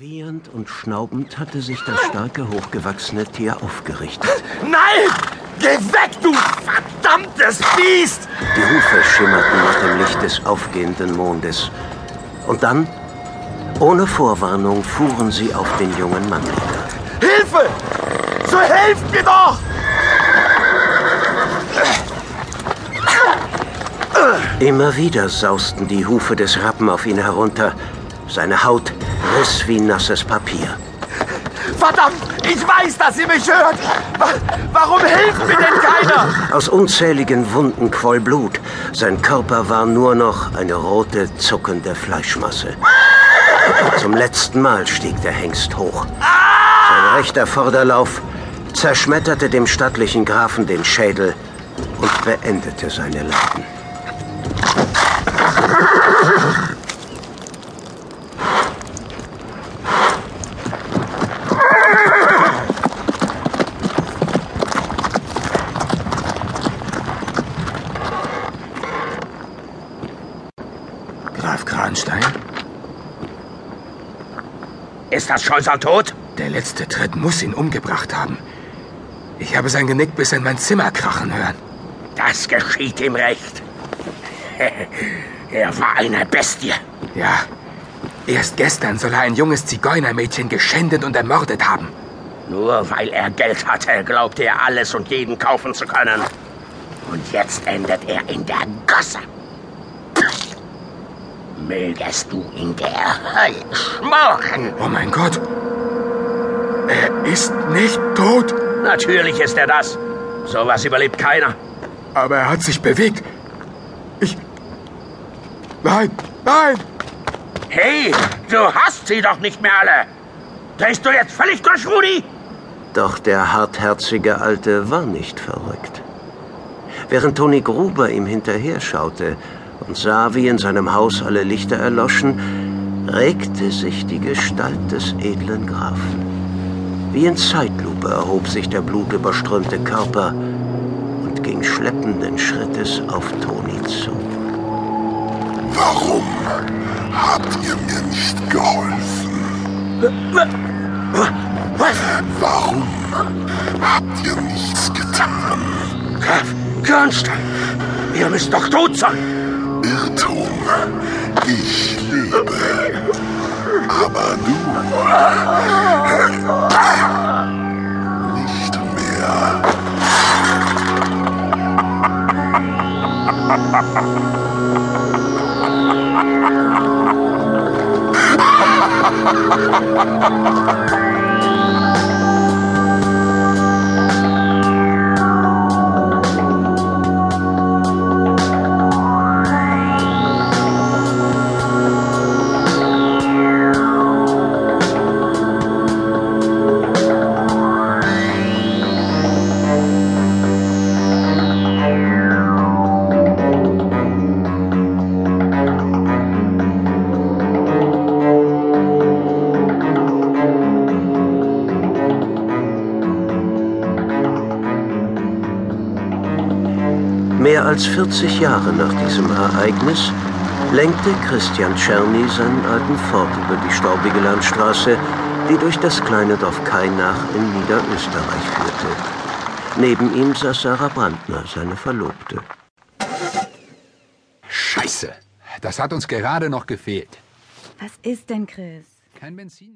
Wiehernd und schnaubend hatte sich das starke, hochgewachsene Tier aufgerichtet. Nein! Geh weg, du verdammtes Biest! Die Hufe schimmerten nach dem Licht des aufgehenden Mondes. Und dann, ohne Vorwarnung, fuhren sie auf den jungen Mann nieder. Hilfe! So helft mir doch! Immer wieder sausten die Hufe des Rappen auf ihn herunter. Seine Haut riss wie nasses Papier. Verdammt! Ich weiß, dass ihr mich hört! Wa- Warum hilft mir denn keiner? Aus unzähligen Wunden quoll Blut. Sein Körper war nur noch eine rote, zuckende Fleischmasse. Zum letzten Mal stieg der Hengst hoch. Sein rechter Vorderlauf zerschmetterte dem stattlichen Grafen den Schädel und beendete seine Leiden. Kranstein? Ist das Scheusal tot? Der letzte Tritt muss ihn umgebracht haben. Ich habe sein Genick bis in mein Zimmer krachen hören. Das geschieht ihm recht. Er war eine Bestie. Ja, erst gestern soll er ein junges Zigeunermädchen geschändet und ermordet haben. Nur weil er Geld hatte, glaubte er alles und jeden kaufen zu können. Und jetzt endet er in der Gosse. Mögest du in der Hölle schmoren. Oh mein Gott! Er ist nicht tot, Natürlich ist er das. Sowas überlebt keiner. aber er hat sich bewegt. Ich. Nein, nein! Hey, du hast sie doch nicht mehr alle. Drehst du jetzt völlig durch, Rudi? Doch der hartherzige Alte war nicht verrückt. Während Toni Gruber ihm hinterher schaute und sah, wie in seinem Haus alle Lichter erloschen, regte sich die Gestalt des edlen Grafen. Wie in Zeitlupe erhob sich der blutüberströmte Körper und ging schleppenden Schrittes auf Toni zu. Warum habt ihr mir nicht geholfen? Was? Warum habt ihr nichts getan? Graf Kernstein, ihr müsst doch tot sein. Ich lebe. Aber du nicht mehr. Mehr als 40 Jahre nach diesem Ereignis lenkte Christian Czerny seinen alten Ford über die staubige Landstraße, die durch das kleine Dorf Kainach in Niederösterreich führte. Neben ihm saß Sarah Brandner, seine Verlobte. Scheiße. Das hat uns gerade noch gefehlt. Was ist denn, Chris? Kein Benzin.